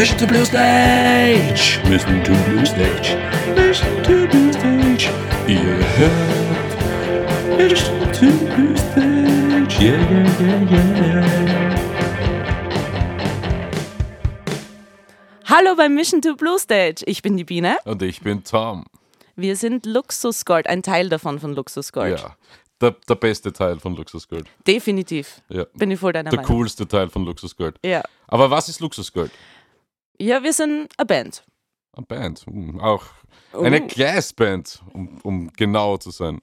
Mission to Blue Stage. Mission to Blue Stage. Mission to Blue Stage. Yeah. Mission to Blue Stage. Yeah, yeah, yeah, yeah. Hallo beim Mission to Blue Stage. Ich bin die Biene. Und ich bin Tom. Wir sind Luxusgold, ein Teil davon von Luxusgold. Ja. Der, der beste Teil von Luxusgold. Definitiv. Ja. Bin ich voll deiner Der Meinung. coolste Teil von Luxusgold. Ja. Aber was ist Luxusgold? Ja, wir sind eine Band. Eine Band. Hm, Auch eine Oh. Glassband, um, um genau zu sein.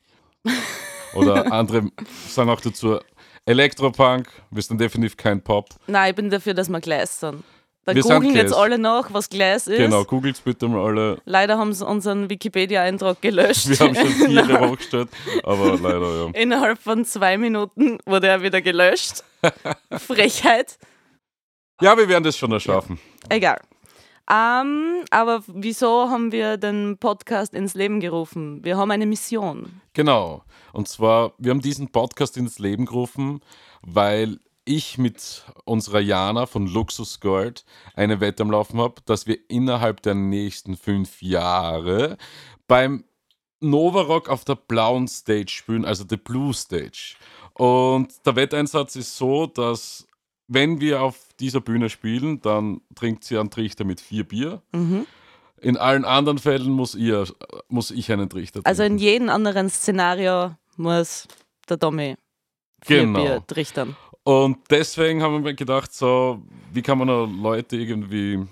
Oder andere sagen auch dazu Elektropunk. Wir sind definitiv kein Pop. Nein, ich bin dafür, dass wir Glas sind. Da Wir googeln jetzt alle nach, was Glas ist. Genau, googelt bitte mal alle. Leider haben sie unseren Wikipedia-Eintrag gelöscht. Wir haben schon viele hochgestellt, aber leider, ja. Innerhalb von zwei Minuten wurde er wieder gelöscht. Frechheit. Ja, wir werden das schon erschaffen. Egal. Ähm, aber wieso haben wir den Podcast ins Leben gerufen? Wir haben eine Mission. Genau. Und zwar, wir haben diesen Podcast ins Leben gerufen, weil ich mit unserer Jana von Luxus Gold eine Wette am Laufen habe, dass wir innerhalb der nächsten fünf Jahre beim Nova Rock auf der blauen Stage spielen, also der Blue Stage. Und der Wetteinsatz ist so, dass wenn wir auf dieser Bühne spielen, dann trinkt sie einen Trichter mit vier Bier. Mhm. In allen anderen Fällen muss, ihr, muss ich einen Trichter trinken. Also in jedem anderen Szenario muss der Tommy vier Genau. Bier trichtern. Und deswegen haben wir gedacht, so, wie kann man Leute irgendwie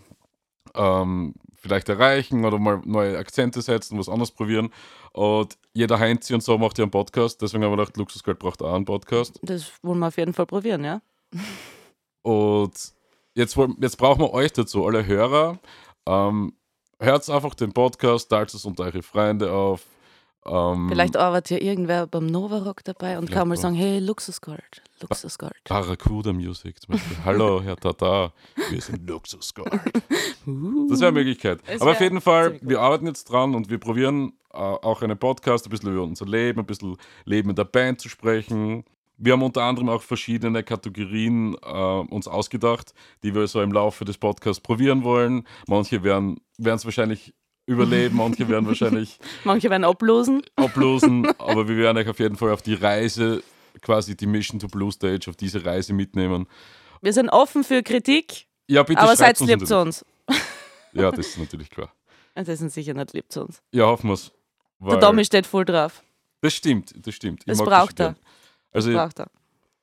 ähm, vielleicht erreichen oder mal neue Akzente setzen, was anderes probieren. Und jeder Heinzi und so macht ja einen Podcast, deswegen haben wir gedacht, Luxusgold braucht auch einen Podcast. Das wollen wir auf jeden Fall probieren, ja? Und jetzt, jetzt brauchen wir euch dazu, alle Hörer. Ähm, hört einfach den Podcast, teilt es unter eure Freunde auf. Ähm, Vielleicht arbeitet ja irgendwer beim Novarock dabei und kann mal sagen, hey, Luxusgold, Luxusgold. Barracuda Music zum Beispiel. Hallo, Herr Tata, wir sind Luxusgold. Das wäre eine Möglichkeit. Es Aber auf jeden Fall, wir arbeiten jetzt dran und wir probieren äh, auch einen Podcast, ein bisschen über unser Leben, ein bisschen Leben in der Band zu sprechen. Wir haben unter anderem auch verschiedene Kategorien äh, uns ausgedacht, die wir so im Laufe des Podcasts probieren wollen. Manche werden es wahrscheinlich überleben, manche werden wahrscheinlich Manche werden ablosen. ablosen, aber wir werden euch auf jeden Fall auf die Reise, quasi die Mission to Blue Stage, auf diese Reise mitnehmen. Wir sind offen für Kritik, Ja, bitte aber seid lieb zu uns. Ja, das ist natürlich klar. Das sind sicher nicht lieb zu uns. Ja, hoffen wir es. Der Tommy steht voll drauf. Das stimmt, das stimmt. Ich Das braucht schon er. gern. Also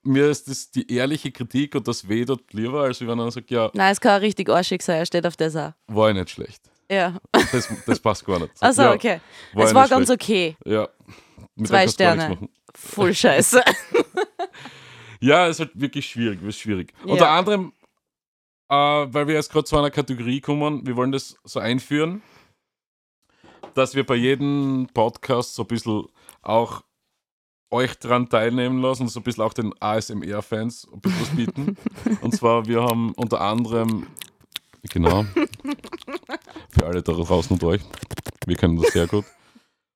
mir ist das die ehrliche Kritik und das weh dort lieber, als wenn einer sagt, ja, Nein, es kann auch richtig arschig sein, er steht auf das auch. war ich nicht schlecht. Ja. Das, das passt gar nicht. Also, ja, okay. war es war ganz schlecht. okay. Ja. Mit Zwei der Sterne. Voll scheiße. Ja, es ist halt wirklich schwierig, ist schwierig. Ja. Unter anderem, äh, weil wir jetzt gerade zu einer Kategorie kommen, wir wollen das so einführen, dass wir bei jedem Podcast so ein bisschen auch euch dran teilnehmen lassen, so ein bisschen auch den ASMR-Fans ein bisschen was bieten. Und zwar, wir haben unter anderem, genau, für alle da draußen und euch, wir können das sehr gut.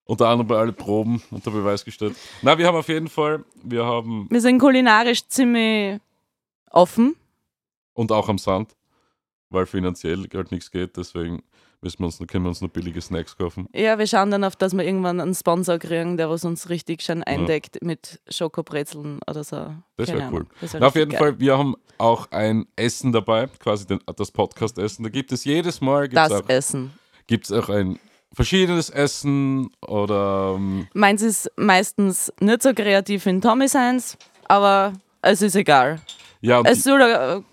Unter anderem bei alle Proben unter Beweis gestellt. Na, wir haben auf jeden Fall, wir haben Wir sind kulinarisch ziemlich offen. Und auch am Sand, weil finanziell halt nichts geht, deswegen müssen wir uns, können wir uns nur billige Snacks kaufen. Ja, wir schauen dann auf, dass wir irgendwann einen Sponsor kriegen, der was uns richtig schön eindeckt mit Schokobrezeln oder so. Das Keine wär Ahnung. cool. Das wär Na, auf jeden geil. Fall, wir haben auch ein Essen dabei, quasi den, das Podcast-Essen. Da gibt es jedes Mal Das auch, Essen. gibt's auch ein verschiedenes Essen oder ähm, Meins ist meistens nicht so kreativ in Tommy seins, aber es ist egal. ja, Es soll eine,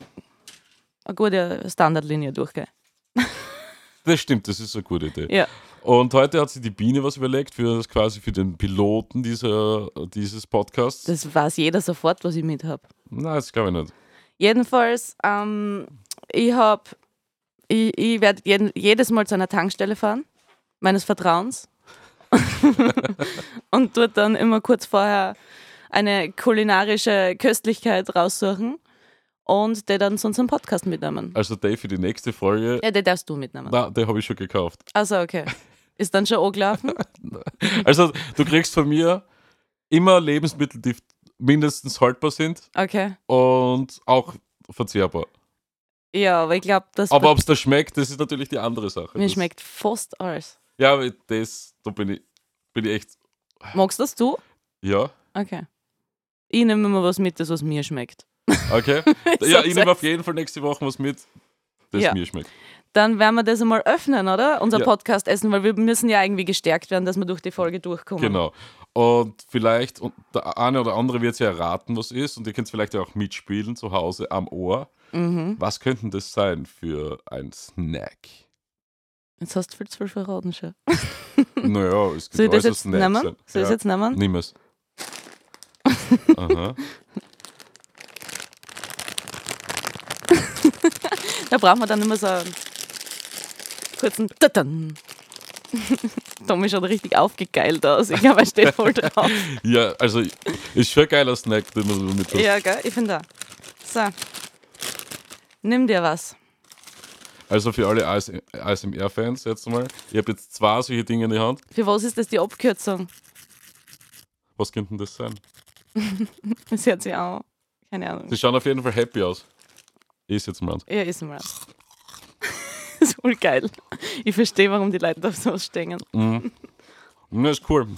eine gute Standardlinie durchgehen. das stimmt, das ist eine gute Idee. Ja. Und heute hat sich die Biene was überlegt für das quasi für den Piloten dieser, dieses Podcasts. Das weiß jeder sofort, was ich mit habe. Nein, das glaube ich nicht. Jedenfalls, ähm, ich habe, ich, ich werde jedes Mal zu einer Tankstelle fahren, meines Vertrauens. und dort dann immer kurz vorher eine kulinarische Köstlichkeit raussuchen und die dann zu unserem Podcast mitnehmen. Also Dave, für die nächste Folge, Ja, die darfst du mitnehmen. na, den habe ich schon gekauft. Also okay. Ist dann schon angelaufen? Also, du kriegst von mir immer Lebensmittel, die mindestens haltbar sind Okay. und auch verzehrbar. Ja, aber ich glaube, das Aber ob es da schmeckt, das ist natürlich die andere Sache. mir das, schmeckt fast alles. Ja, aber das, da bin ich, bin ich echt. Magst das du? Ja, Okay. Ich nehme immer was mit, das was mir schmeckt. Okay. Ja, ich nehme auf jeden Fall nächste Woche was mit, das Ja. mir schmeckt. Dann werden wir das einmal öffnen, oder? Unser Ja. Podcast essen, weil wir müssen ja irgendwie gestärkt werden, dass wir durch die Folge durchkommen. Genau. Und vielleicht, und der eine oder andere wird ja erraten, was ist, und ihr könnt vielleicht ja auch mitspielen zu Hause am Ohr. Mhm. Was könnten das sein für ein Snack? Jetzt hast du viel zu viel verraten schon. Naja, es gibt Soll ich das jetzt Snacks nehmen? Soll ich das jetzt nehmen? Nimm es. Aha. Da brauchen wir dann immer so einen kurzen Tadan. Tommy schaut richtig aufgegeilt aus. Ich glaube, er steht voll drauf. Ja, also ist schon ein geiler Snack, den man so mit hast. Ja, gell? Ich finde auch. So. Nimm dir was. Also für alle ASMR-Fans jetzt mal. Ich habe jetzt zwei solche Dinge in der Hand. Für was ist das die Abkürzung? Was könnten das sein? Das hört sich auch. Keine Ahnung. Sie schauen auf jeden Fall happy aus. Ist jetzt mal. Ja, ist mal. Das ist voll geil. Ich verstehe, warum die Leute auf sowas stehen. Mhm. Ja, ist cool.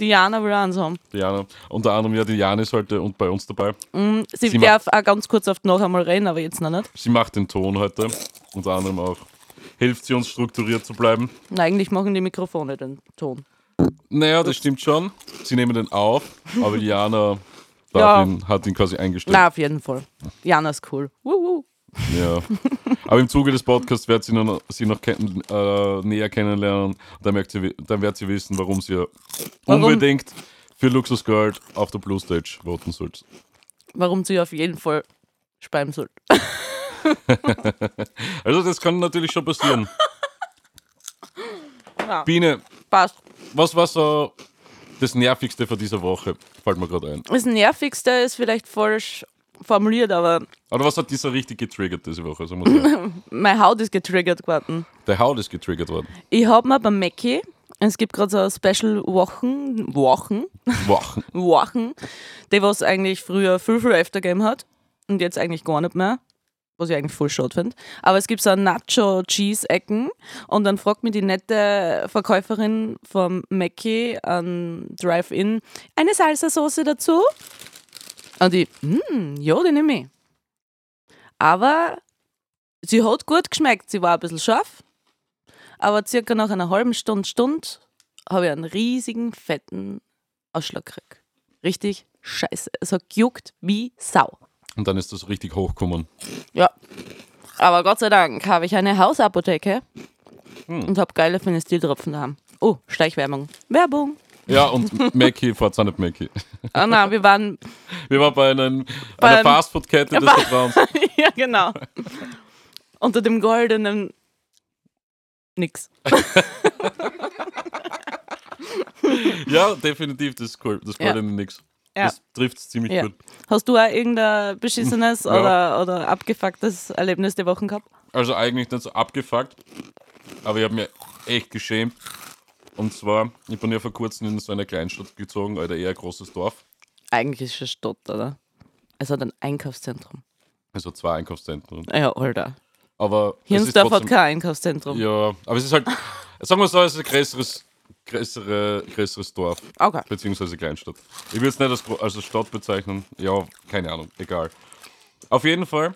Diana will eins haben. Diana. Unter anderem ja, Diana ist heute und bei uns dabei. Mm, Sie, Sie darf auch ganz kurz oft noch einmal reden, aber jetzt noch nicht. Sie macht den Ton heute. Unter anderem auch. Hilft sie uns strukturiert zu bleiben. Na, eigentlich machen die Mikrofone den Ton. Naja, das stimmt schon. Sie nehmen den auf, aber Diana darf Ja. hat ihn quasi eingestellt. Na, auf jeden Fall. Diana ist cool. Wuhu. Ja. Aber im Zuge des Podcasts wird sie noch, sie noch kenn, äh, näher kennenlernen. Dann, merkt sie, dann wird sie wissen, warum sie Warum? unbedingt für Luxus Gold auf der Blue Stage voten sollte. Warum sie auf jeden Fall speiben soll. Also das kann natürlich schon passieren. Ja, Biene, passt. was war so das Nervigste von dieser Woche? Fällt mir gerade ein. Das Nervigste ist vielleicht falsch formuliert, aber Oder was hat dieser richtig getriggert diese Woche? Sagen wir so. meine Haut ist getriggert geworden. Der Haut ist getriggert worden. Ich habe mir beim Mackie, es gibt gerade so Special Wochen, Wochen, Wochen. Wochen, die was eigentlich früher viel, viel öfter gegeben hat und jetzt eigentlich gar nicht mehr. Was ich eigentlich voll schade finde. Aber es gibt so Nacho-Cheese-Ecken und dann fragt mich die nette Verkäuferin vom Mackie an Drive-In, eine Salsa-Soße dazu? Und ich, hm, ja, die nehme ich. Aber sie hat gut geschmeckt. Sie war ein bisschen scharf. Aber circa nach einer halben Stunde, Stunde habe ich einen riesigen, fetten Ausschlag gekriegt. Richtig scheiße. Es hat gejuckt wie Sau. Und dann ist das richtig hochgekommen. Ja. Aber Gott sei Dank habe ich eine Hausapotheke und habe geile Phenestiltropfen daheim. Oh, Schleichwerbung. Werbung. Ja, und Mackie fährt auch nicht Mackie. Ah nein, wir waren, Wir waren bei einem, Bei einer Fastfood-Kette des Vertrauens. ja genau, unter dem goldenen nix. Ja, definitiv, das ist cool. Das Ja. goldene Nix. Ja. Das trifft es ziemlich Ja. gut. Hast du auch irgendein beschissenes Ja. oder, oder abgefucktes Erlebnis der Wochen gehabt? Also eigentlich nicht so abgefuckt, aber ich habe mir echt geschämt. Und zwar, ich bin ja vor kurzem in so eine Kleinstadt gezogen, oder eher ein großes Dorf. Eigentlich ist es eine Stadt, oder? Es hat ein Einkaufszentrum. Also zwei Einkaufszentren. Ja, Alter. Aber Hirnsdorf hat kein Einkaufszentrum. Ja, aber es ist halt, sagen wir so, es ist ein größeres, größere, größeres Dorf, Okay. beziehungsweise Kleinstadt. Ich würde es nicht als, als Stadt bezeichnen. Ja, keine Ahnung, egal. Auf jeden Fall,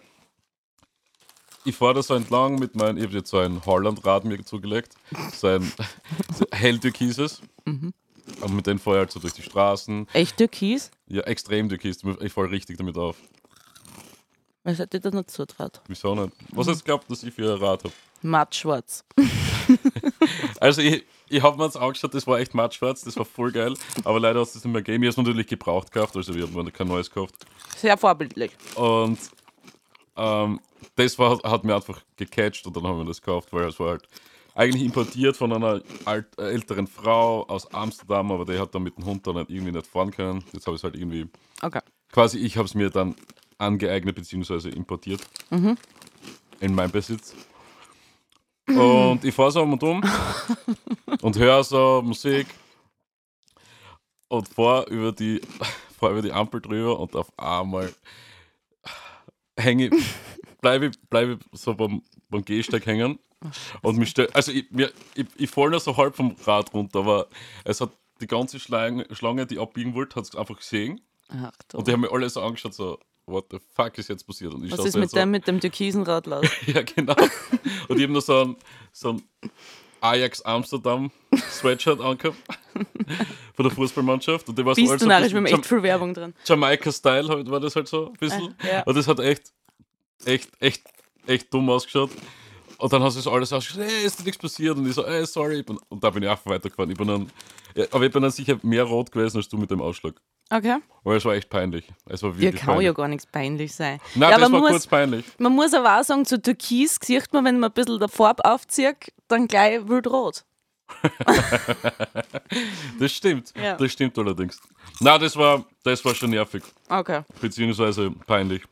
ich fahre da so entlang mit meinem, ich habe jetzt so ein Hollandrad mir zugelegt, so ein so hell-türkises. Und mit denen fahre ich halt so durch die Straßen. Echt Türkis? Ja, extrem türkis. Ich fahre richtig damit auf. Was hat dir das nicht zutraut? Wieso nicht? Was hast du glaubt, dass ich für ein Rad habe? Matt schwarz. Also ich, ich habe mir das angeschaut, das war echt mattschwarz, das war voll geil, aber leider hat es das nicht mehr gegeben. Ich habe es natürlich gebraucht gekauft, also wir haben kein neues gekauft. Sehr vorbildlich. Und ähm, das war, hat mir einfach gecatcht und dann haben wir das gekauft, weil es war halt eigentlich importiert von einer alt, äh, älteren Frau aus Amsterdam, aber die hat dann mit dem Hund dann halt irgendwie nicht fahren können. Jetzt habe ich es halt irgendwie, Okay. quasi ich habe es mir dann angeeignet bzw. importiert in meinem Besitz. Und ich fahre so um und um und höre so Musik und fahre über die fahre über die Ampel drüber und auf einmal hänge ich, bleibe ich, bleib ich so beim, beim Gehsteig hängen. Und mich stell, also ich, mir, ich, ich falle nur so halb vom Rad runter, aber es hat die ganze Schlange, Schlange die abbiegen wollte, hat es einfach gesehen. Ach. Und die haben mir alle so angeschaut, so, what the fuck ist jetzt passiert? Und ich Was ist so mit so, dem mit dem türkisen Radlauf? Ja, genau. Und ich habe noch so ein, so ein Ajax Amsterdam Sweatshirt angehabt von der Fußballmannschaft. Und der war so Bist also du ein narrisch, wir haben echt viel Werbung drin. Jamaika-Style halt, war das halt so ein bisschen. Ah, ja. Und das hat echt, echt, echt, echt dumm ausgeschaut. Und dann hast du so alles ausgeschaut, hey, ist dir nichts passiert? Und ich so, ey, sorry. Und da bin ich einfach weitergefahren. Ich bin dann, aber ich bin dann sicher mehr rot gewesen als du mit dem Ausschlag. Okay. Weil es war echt peinlich. Es war wirklich kann peinlich. ja gar nichts peinlich sein. Nein, ja, das aber war muss, kurz peinlich. man muss aber auch sagen, zu Türkis sieht man, wenn man ein bisschen der Farbe aufzieht, dann gleich wildrot. Das stimmt. Ja. Das stimmt allerdings. Na, das war, das war schon nervig. Okay. beziehungsweise peinlich.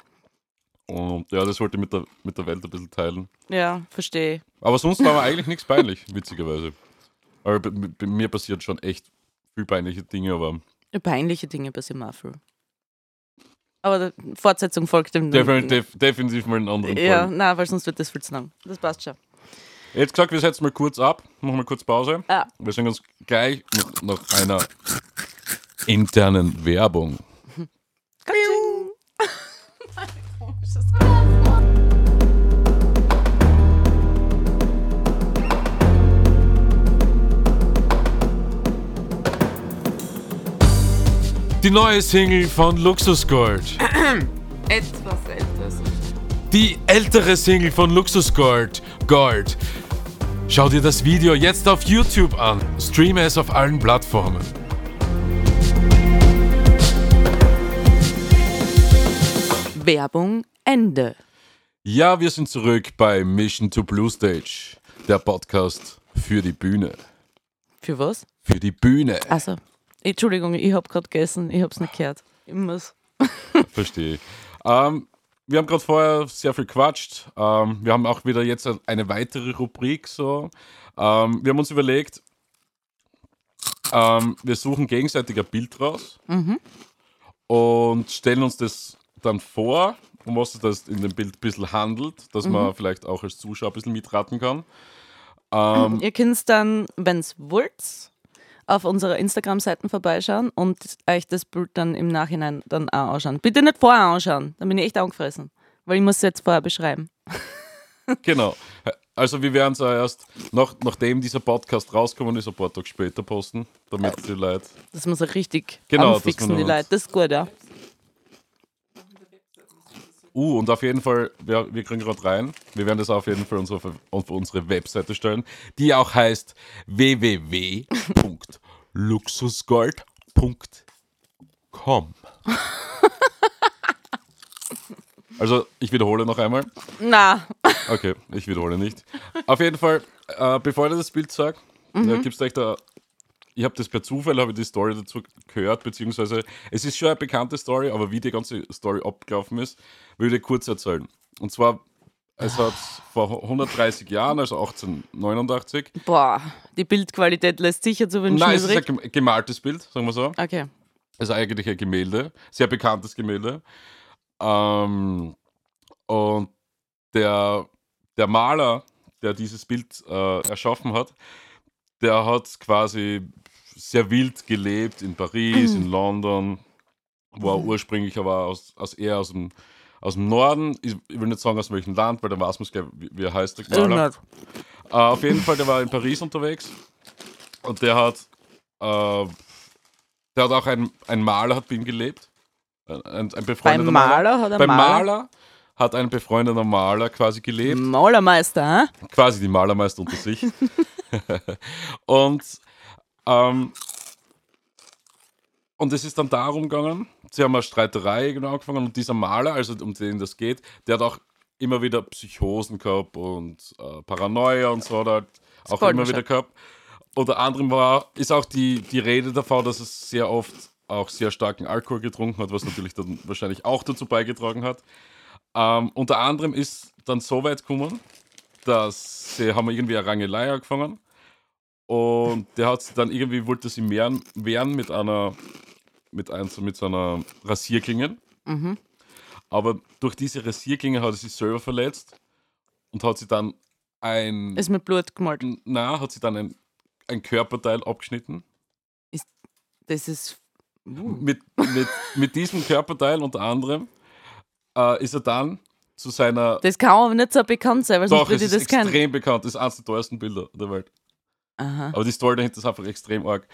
Und ja, das wollte ich mit der, mit der Welt ein bisschen teilen. Ja, verstehe. Aber sonst war mir eigentlich nichts peinlich, witzigerweise. Aber bei, bei mir passiert schon echt viel peinliche Dinge, aber Peinliche Dinge passieren auch viel. Aber die Fortsetzung folgt dem. definitiv, definitiv mal einen anderen Ja, Fall. nein, weil sonst wird das viel zu lang. Das passt schon. Jetzt gesagt, wir setzen mal kurz ab, machen mal kurz Pause. Ja. Wir sehen uns gleich nach, einer internen Werbung. Katsching. Die neue Single von Luxus Gold. Etwas etwas. Die ältere Single von Luxus Gold, Gold. Schau dir das Video jetzt auf YouTube an. Streame es auf allen Plattformen. Werbung Ende. Ja, wir sind zurück bei Mission to Blue Stage, der Podcast für die Bühne. Für was? Für die Bühne. Also, Entschuldigung, ich habe gerade gegessen, ich habe es nicht gehört. Ich muss. Verstehe ich. Ähm, wir haben gerade vorher sehr viel quatscht. Ähm, wir haben auch wieder jetzt eine weitere Rubrik. So. Ähm, wir haben uns überlegt, ähm, wir suchen gegenseitig ein Bild raus und stellen uns das dann vor, um was es das in dem Bild ein bisschen handelt, dass man vielleicht auch als Zuschauer ein bisschen mitraten kann. Ähm, Ihr könnt dann, wenn es wollt, auf unserer Instagram-Seiten vorbeischauen und euch das Bild dann im Nachhinein dann auch anschauen. Bitte nicht vorher anschauen, dann bin ich echt angefressen. Weil ich muss es jetzt vorher beschreiben. Genau. Also wir werden es ja erst, nach, nachdem dieser Podcast rauskommen ist, ein paar Tage später posten, damit die Leute... Das muss auch richtig Genau, anfixen, die Leute. Das ist gut, ja. Uh, und auf jeden Fall, wir, wir kriegen gerade rein, wir werden das auf jeden Fall unsere, auf unsere Webseite stellen, die auch heißt www.luxusgold.com Also, ich wiederhole noch einmal. Na, Okay, ich wiederhole nicht. Auf jeden Fall, äh, bevor ich das Bild sage, mhm. gibt's gleich da. Ich habe das per Zufall, habe ich die Story dazu gehört, beziehungsweise es ist schon eine bekannte Story, aber wie die ganze Story abgelaufen ist, will ich kurz erzählen. Und zwar, es hat vor 130 Jahren, also 1889, boah, die Bildqualität lässt sicher zu wünschen nein, es ist ein gem- gemaltes Bild, sagen wir so. Okay. Also eigentlich ein Gemälde, sehr bekanntes Gemälde. Ähm, und der, der Maler, der dieses Bild äh, erschaffen hat, der hat quasi sehr wild gelebt in Paris, in London, war ursprünglich aber aus, aus eher aus dem, aus dem Norden. Ich, ich will nicht sagen aus welchem Land, weil dann weiß man es gleich, wie, wie er heißt, der. Äh, auf jeden Fall, der war in Paris unterwegs und der hat, äh, der hat auch ein, ein Maler hat bei ihm gelebt. Ein, ein Beim befreundeter Maler hat er Beim Maler. Maler hat ein befreundeter Maler quasi gelebt, Malermeister, hä? quasi die Malermeister unter sich. und, ähm, und es ist dann darum gegangen, sie haben eine Streiterei genau angefangen und dieser Maler, also um den das geht, der hat auch immer wieder Psychosen gehabt und äh, Paranoia und so, hat halt auch immer wieder gehabt. Unter anderem war, ist auch die, die Rede davon, dass es sehr oft auch sehr starken Alkohol getrunken hat, was natürlich dann wahrscheinlich auch dazu beigetragen hat. Ähm, unter anderem ist dann so weit gekommen, dass sie haben irgendwie eine Rangelei angefangen und der hat dann irgendwie wollte sie mehren, wehren mit einer mit, ein, so mit so einer Rasierklinge. Mhm. Aber durch diese Rasierklinge hat er sich selber verletzt und hat sich dann ein. Ist mit Blut gemalt. na, hat sich dann ein, ein Körperteil abgeschnitten. Das ist. Uh. Mit, mit, mit diesem Körperteil unter anderem äh, ist er dann zu seiner. Das kann aber nicht so bekannt sein, weil sonst würde ich ist das kennen. extrem bekannt. Das ist eines der teuersten Bilder der Welt. Aha. Aber die Story dahinter ist einfach extrem arg.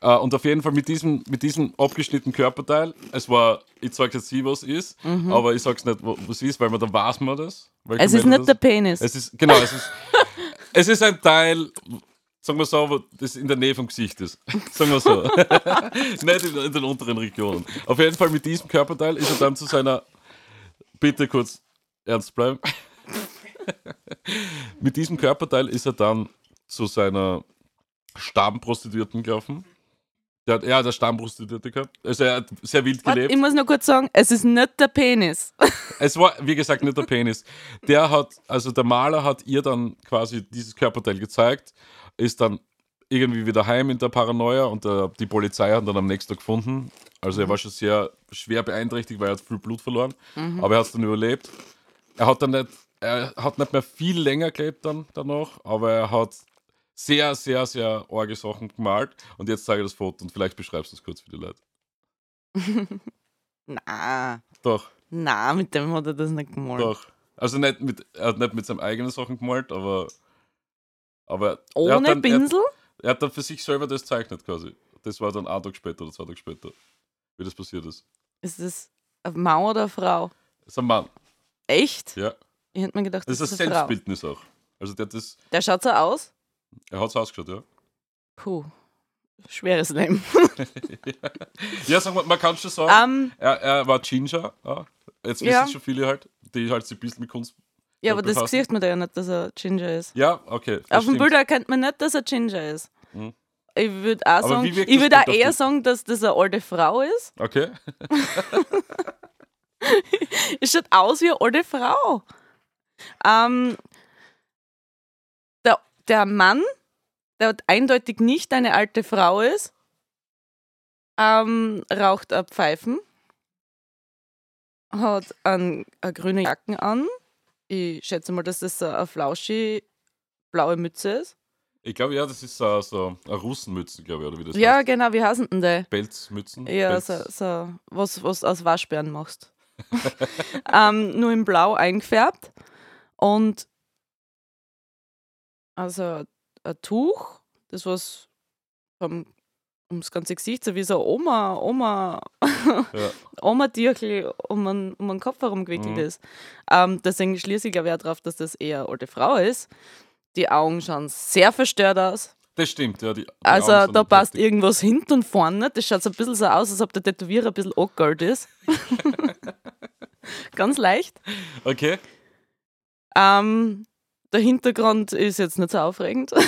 Äh, und auf jeden Fall mit diesem, mit diesem abgeschnittenen Körperteil, es war, ich sage jetzt nicht, was ist, aber ich sage es nicht, was ist, weil man dann weiß man das. Mhm. Es ist nicht der Penis. Es ist, genau, es ist, es ist ein Teil, sagen wir so, das in der Nähe vom Gesicht ist. Sagen wir so. nicht in, in den unteren Regionen. Auf jeden Fall mit diesem Körperteil ist er dann zu seiner, bitte kurz ernst bleiben. mit diesem Körperteil ist er dann zu seiner Stammprostituierten gelaufen. Der hat, er hat eine Stammprostituierte gehabt. Also er hat sehr wild Warte, gelebt. ich muss noch kurz sagen, es ist nicht der Penis. Es war, wie gesagt, nicht der Penis. Der hat, also der Maler hat ihr dann quasi dieses Körperteil gezeigt, ist dann irgendwie wieder heim in der Paranoia und der, die Polizei hat ihn dann am nächsten Tag gefunden. Also er war schon sehr schwer beeinträchtigt, weil er hat viel Blut verloren. Aber er hat es dann überlebt. Er hat dann nicht, er hat nicht mehr viel länger gelebt dann danach, aber er hat sehr, sehr, sehr arge Sachen gemalt. Und jetzt zeige ich das Foto und vielleicht beschreibst du es kurz für die Leute. Na, Doch. na, mit dem hat er das nicht gemalt. Doch. Also nicht mit, er hat nicht mit seinen eigenen Sachen gemalt, aber. Aber er Ohne dann, er, Pinsel? er hat dann für sich selber das gezeichnet quasi. Das war dann ein Tag später oder zwei Tage später, wie das passiert ist. Ist das eine Mann oder eine Frau? Das ist ein Mann, Echt? ja. Ich hätte mir gedacht, Das das, ist ein eine Frau. Selbstbildnis auch. Also der das, Der schaut so aus. Er hat es ausgeschaut, ja. Puh, schweres Leben. Ja, sag mal, man kann schon sagen, Ähm, er, er war Ginger, ja. Jetzt wissen Ja. schon viele halt, die halt sich ein bisschen mit Kunst. ja, aber das befassen. sieht man da ja nicht, dass er Ginger ist. Ja, okay. das Auf dem stimmt. Bild erkennt man nicht, dass er Ginger ist. Mhm. Ich würde auch sagen, ich das würde auch eher sagen, dass das eine alte Frau ist. Okay. Es schaut aus wie eine alte Frau. Ähm, der, Mann, der eindeutig nicht eine alte Frau ist, ähm, raucht ein Pfeifen, hat ein, eine grüne Jacken an. Ich schätze mal, dass das so eine flauschi blaue Mütze ist. Ich glaube, ja, das ist so, so eine Russenmütze, glaube ich, oder wie das Ja, heißt. genau, wie heißen denn die? Pelzmützen. Ja, Pelz. so, so was, was aus Waschbären machst. ähm, nur in Blau eingefärbt. Und also ein Tuch, das was vom, ums ganze Gesicht, so wie so Oma, Oma, Ja. Oma-Tierchen um den, um den Kopf herum gewickelt Mhm. ist. Ähm, deswegen schließe ich glaube ich auch darauf, dass das eher eine alte Frau ist. Die Augen schauen sehr verstört aus. Das stimmt, ja. Die, die Also Augen da passt heftig. irgendwas hinten und vorne. Das schaut so ein bisschen so aus, als ob der Tätowierer ein bisschen awkward ist. Ganz leicht. Okay. Ähm, der Hintergrund ist jetzt nicht so aufregend.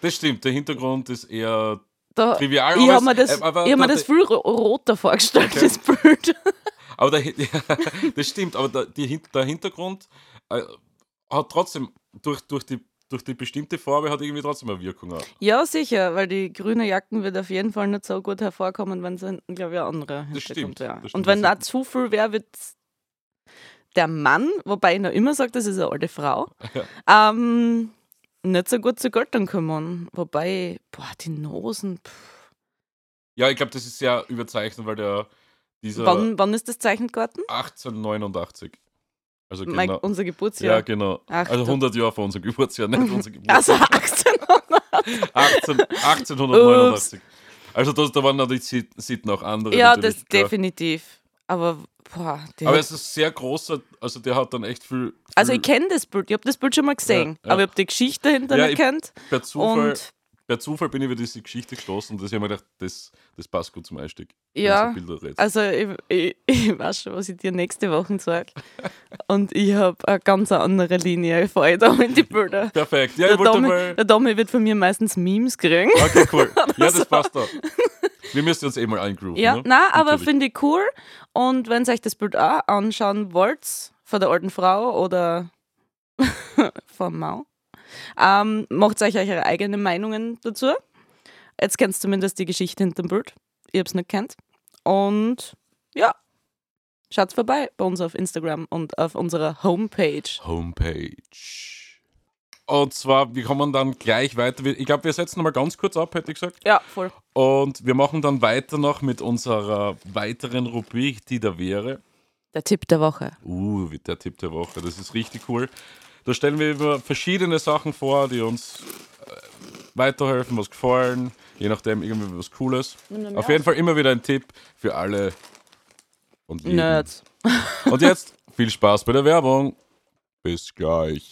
Das stimmt, der Hintergrund ist eher Da, trivial. ich habe mir es- das, äh, aber ich hab mir das viel ro- roter vorgestellt, Okay. das Bild. Aber der, ja, das stimmt, aber der, die, der Hintergrund äh, hat trotzdem, durch, durch, die, durch die bestimmte Farbe, hat irgendwie trotzdem eine Wirkung. Auch. Ja, sicher, weil die grüne Jacken wird auf jeden Fall nicht so gut hervorkommen, wenn es hinten, glaube ich, ein anderer Hintergrund stimmt, das stimmt, Und wenn da zu viel wäre, wird der Mann, wobei ich noch immer sage, das ist eine alte Frau, ähm, nicht so gut zur Geltung kommen. Wobei, boah, die Nosen, pff. Ja, ich glaube, das ist sehr überzeichnet, weil der dieser wann, wann ist das zeichnet geworden? 1889. Also Mein, genau. unser Ja, Geburtsjahr. genau. Ach, also du- 100 Jahre vor unserem Geburtsjahr, nicht unser Also Geburtsjahr. 18. 18, 1889. Also das, da waren natürlich Sit- Sitten auch andere. ja, das definitiv. Aber, boah, Aber es ist sehr großer, also der hat dann echt viel. viel also ich kenne das Bild, ich habe das Bild schon mal gesehen, Ja, ja. aber ich habe die Geschichte dahinter Ja, kennt. per Zufall, Und per Zufall bin ich über diese Geschichte gestoßen und das habe ich mir gedacht, das, das passt gut zum Einstieg. Ja, so. Also ich, ich, ich weiß schon, was ich dir nächste Woche sage. Und ich habe eine ganz andere Linie vor da in die Bilder. Perfekt. Ja, Der Domi, mal. der Domi wird von mir meistens Memes kriegen. Okay, cool. Ja, so. das passt auch. Wir müssen uns eh mal eingrooven. Ja, ne? na, aber finde ich cool. Und wenn ihr euch das Bild auch anschauen wollt, von der alten Frau oder vom Mau, ähm, macht euch eure eigenen Meinungen dazu. Jetzt kennst du zumindest die Geschichte hinter dem Bild. ihr es nicht kennt. Und ja, schaut vorbei bei uns auf Instagram und auf unserer Homepage. Homepage. Und zwar, wir kommen dann gleich weiter. Ich glaube, wir setzen nochmal ganz kurz ab, hätte ich gesagt. Ja, voll. Und wir machen dann weiter noch mit unserer weiteren Rubrik, die da wäre. Der Tipp der Woche. Uh, wie der Tipp der Woche. Das ist richtig cool. Da stellen wir immer verschiedene Sachen vor, die uns äh, weiterhelfen, was gefallen, je nachdem irgendwie was Cooles. Auf jeden Fall immer wieder ein Tipp für alle und jeden. Nerds. Und jetzt viel Spaß bei der Werbung. Bis gleich.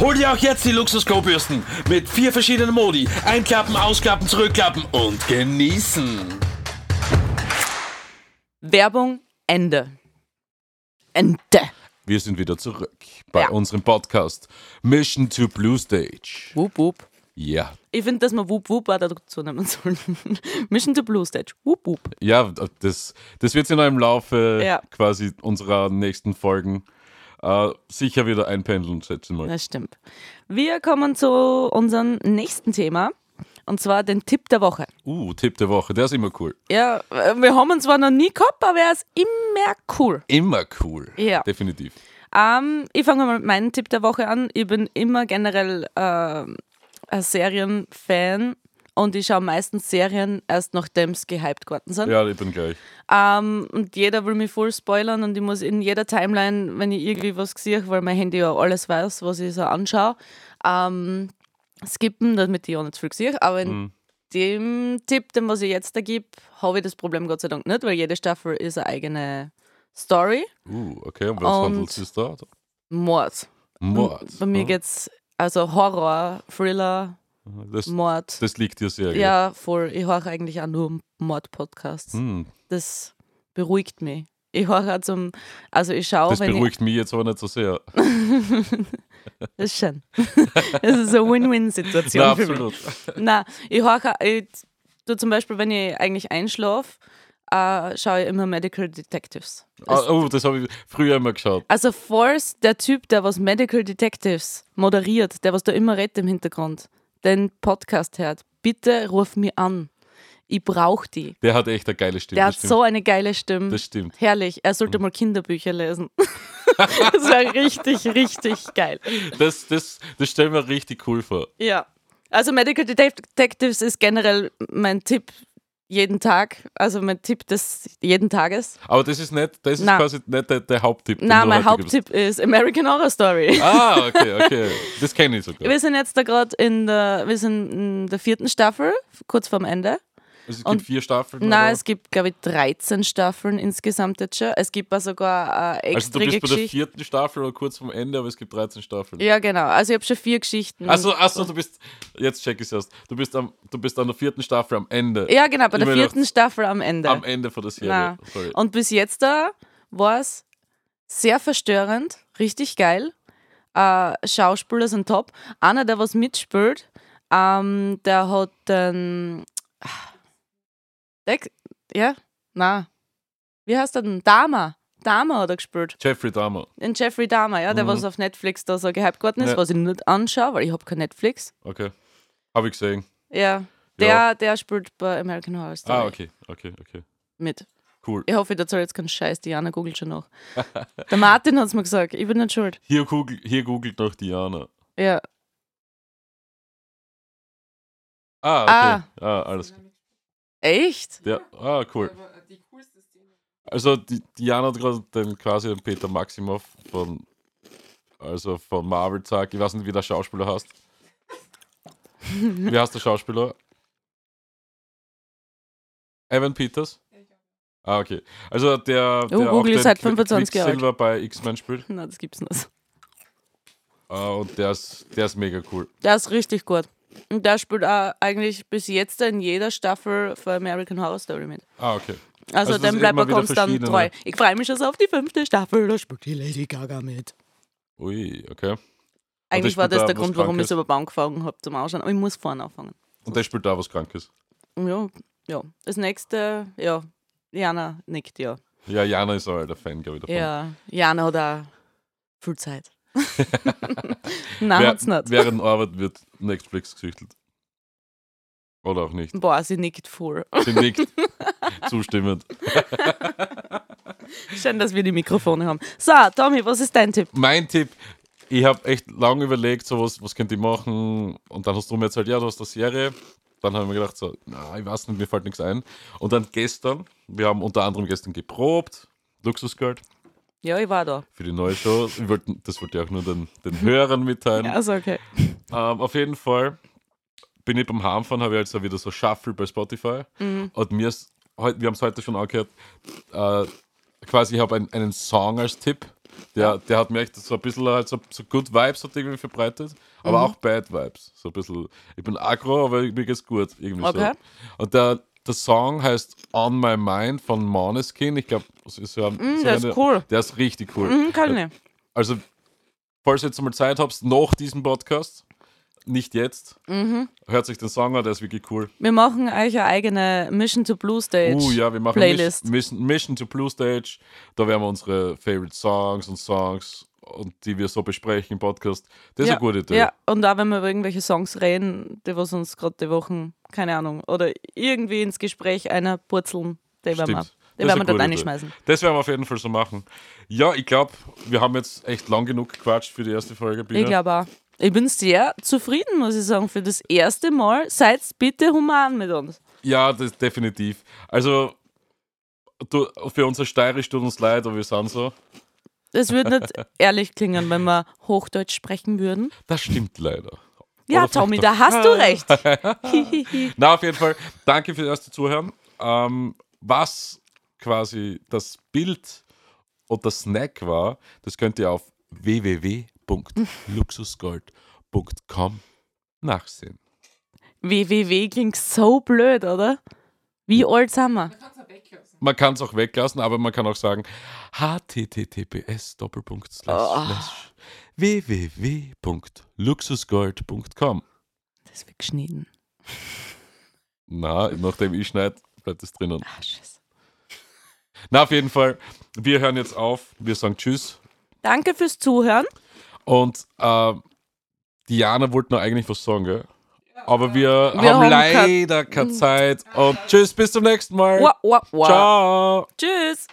Hol dir auch jetzt die Luxus Go-Bürsten mit vier verschiedenen Modi. Einklappen, ausklappen, zurückklappen und genießen. Werbung, Ende. Ende. Wir sind wieder zurück bei Ja. unserem Podcast Mission to Blue Stage. Wup, wup. Ja, Ich finde, dass wir Wup Wup auch dazu nehmen sollen. Mission to Blue Stage. Wup Wup. ja, das, das wird sich noch im Laufe Ja. quasi unserer nächsten Folgen äh, sicher wieder einpendeln, schätze ich mal. Das stimmt. Wir kommen zu unserem nächsten Thema. Und zwar den Tipp der Woche. Uh, Tipp der Woche, der ist immer cool. Ja, äh, wir haben ihn zwar noch nie gehabt, aber er ist immer cool. Immer cool. Ja. Definitiv. Ähm, ich fange mal mit meinem Tipp der Woche an. Ich bin immer generell ähm, ein Serienfan und ich schaue meistens Serien erst nachdem sie gehypt geworden sind. Ja, ich bin gleich. Ähm, und jeder will mich voll spoilern und ich muss in jeder Timeline, wenn ich irgendwie was sehe, weil mein Handy ja alles weiß, was ich so anschaue, ähm, skippen, damit ich auch nicht viel sehe. Aber in Mhm. dem Tipp, den was ich jetzt da gebe, habe ich das Problem Gott sei Dank nicht, weil jede Staffel ist eine eigene Story. Uh, okay, und was handelt es da? Mord. Mord. Bei mir Ja. geht's also Horror, Thriller, das, Mord. das liegt dir sehr. ja, voll. Ich höre eigentlich auch nur Mord-Podcasts. Hm, Das beruhigt mich. Ich höre auch zum, also ich schaue, das wenn ich beruhigt mich jetzt aber nicht so sehr. Das ist schön. Das ist eine Win-Win-Situation mich. absolut. Nein, ich höre, ich tu zum Beispiel, wenn ich eigentlich einschlafe, äh, schaue ich immer Medical Detectives. Ah, oh, das habe ich früher immer geschaut. Also falls der Typ, der was Medical Detectives moderiert, der was da immer redet im Hintergrund, den Podcast hört, bitte ruf mich an. Ich brauche die. Der hat echt eine geile Stimme. Der hat stimmt. so eine geile Stimme. Das stimmt. Herrlich. Er sollte mal Kinderbücher lesen. das wäre richtig, richtig geil. Das, das, das stellen wir richtig cool vor. Ja. Also Medical Detectives ist generell mein Tipp jeden Tag. Also mein Tipp des jeden Tages. Aber das ist nicht, das ist Na. quasi nicht der, der Haupttipp. du mein heute gibst. Haupttipp ist American Horror Story. Ah, okay, okay. Das kenne ich sogar. Wir sind jetzt da gerade in der, wir sind in der vierten Staffel, kurz vorm Ende. Es gibt und- vier Staffeln. Nein, oder? es gibt, glaube ich, 13 Staffeln insgesamt jetzt schon. Es gibt auch sogar eine Also du extra bist bei der Geschichte. vierten Staffel oder kurz vom Ende, aber es gibt 13 Staffeln. Ja, genau. Also ich habe schon vier Geschichten. Achso, achso, du bist, jetzt check ich es erst. Du bist, am, du bist an der vierten Staffel am Ende. ja, genau, bei der Ich meine, vierten Staffel am Ende. Am Ende von der Serie. Und bis jetzt da war es sehr verstörend, richtig geil. Äh, Schauspieler sind top. Einer, der was mitspielt, ähm, der hat den. Der, ja, na. Wie heißt der denn? Dama. Dama hat er gespielt. Jeffrey Dahmer. Den Jeffrey Dahmer, ja, der Mhm. was auf Netflix da so gehypt geworden ist, Ja. was ich nicht anschaue, weil ich habe kein Netflix. Okay. Habe ich gesehen. Ja. Der, Ja. der spielt bei American Horror Story Ah, okay, okay, okay. mit. Cool. Ich hoffe, ich erzähle jetzt keinen Scheiß. Diana googelt schon nach. Der Martin hat es mir gesagt. Ich bin nicht schuld. Hier, Google, hier googelt noch Diana. Ja. Ah, okay. Ah, alles klar. Echt? Ja, ah, cool. Also die, Diana hat gerade den quasi den Peter Maximov von also von Marvel gesagt. Ich weiß nicht, wie der Schauspieler heißt. wie heißt der Schauspieler? Evan Peters? Ah, okay. Also der, der auch Google den ist seit Qui- 25 Jahren Quicksilver bei X-Men spielt. Na, das gibt's nicht. Ah, und der ist, der ist mega cool. Der ist richtig gut. Und der spielt auch eigentlich bis jetzt in jeder Staffel für American Horror Story mit. Ah, okay. Also, Also ist bleibt er wieder konstant treu. Ich freue mich schon auf die fünfte Staffel. Da spielt die Lady Gaga mit. Ui, okay. Eigentlich war das da der Grund, warum ich so über Baum gefangen habe zum Ausschauen. Aber ich muss vorne anfangen. Und der spielt da was Krankes. Ja, ja. Das nächste, ja. Jana nickt, ja. Ja, Jana ist auch der Fan, glaube ich, davon. Ja, Jana hat auch viel Zeit. Nein, hat's nicht. Während Arbeit wird Netflix gesüchtelt. Oder auch nicht. Boah, sie nickt voll. Sie nickt zustimmend. Schön, dass wir die Mikrofone haben. So, Tommy, was ist dein Tipp? Mein Tipp, ich habe echt lange überlegt, so was, was könnte ich machen. Und dann hast du mir erzählt, ja, du hast eine Serie. Dann habe ich mir gedacht, so, na, ich weiß nicht, mir fällt nichts ein. Und dann gestern, wir haben unter anderem gestern geprobt, Luxusgeld Ja, ich war da. für die neue Show. Wollt, das wollte ich auch nur den, den Hörern mitteilen. Ja, also okay. Ähm, auf jeden Fall bin ich beim Heimfahren, habe ich jetzt auch wieder so Shuffle bei Spotify. Und mir ist, wir haben es heute schon angehört, äh, quasi ich habe ein, einen Song als Tipp. Der, der hat mir echt so ein bisschen halt so, so Good Vibes hat irgendwie verbreitet, aber auch Bad Vibes. So ein bisschen, ich bin aggro, aber mir geht's gut. Irgendwie Okay. so. Und der, der Song heißt On My Mind von Måneskin. Ich glaube, das ist ja. so der ist cool. Der ist richtig cool. Mhm, kann ich. Also, falls ihr jetzt mal Zeit habt, nach diesem Podcast, nicht jetzt, Mhm. hört sich den Song an, der ist wirklich cool. Wir machen euch eine eigene Mission to Blue Stage. Uh, ja, wir machen Playlist. Mission, Mission to Blue Stage. Da werden wir unsere Favorite Songs und Songs, und die wir so besprechen im Podcast. Das ist ja, eine gute Idee. Ja, und auch wenn wir über irgendwelche Songs reden, die was uns gerade die Wochen, keine Ahnung, oder irgendwie ins Gespräch einer purzeln, die werden wir, die ist werden wir dort reinschmeißen. Das werden wir auf jeden Fall so machen. Ja, ich glaube, wir haben jetzt echt lang genug gequatscht für die erste Folge. Bina. Ich glaube auch. Ich bin sehr zufrieden, muss ich sagen, für das erste Mal. Seid bitte human mit uns. Ja, das definitiv. Also, du, für unser Steirisch tut uns leid, aber wir sind so. Das würde nicht ehrlich klingen, wenn wir Hochdeutsch sprechen würden. Das stimmt leider. Ja, Oder Tommy, da hast du recht. Na, auf jeden Fall, danke für das erste Zuhören. Ähm, was quasi das Bild und das Snack war, das könnt ihr auf www.luxusgold.com nachsehen. WWW klingt so blöd, oder? Wie alt sind wir? Man kann es auch weglassen, aber man kann auch sagen https slash www.luxusgold.com. Das wird geschnitten. Na, nachdem ich schneide, bleibt es drinnen. Ah. Na, auf jeden Fall, wir hören jetzt auf. Wir sagen Tschüss. Danke fürs Zuhören. Und äh, Diana wollte noch eigentlich was sagen, gell? Aber wir, Wir haben, haben leider keine Zeit. Und tschüss, bis zum nächsten Mal. Wa, wa, wa. Ciao. Tschüss.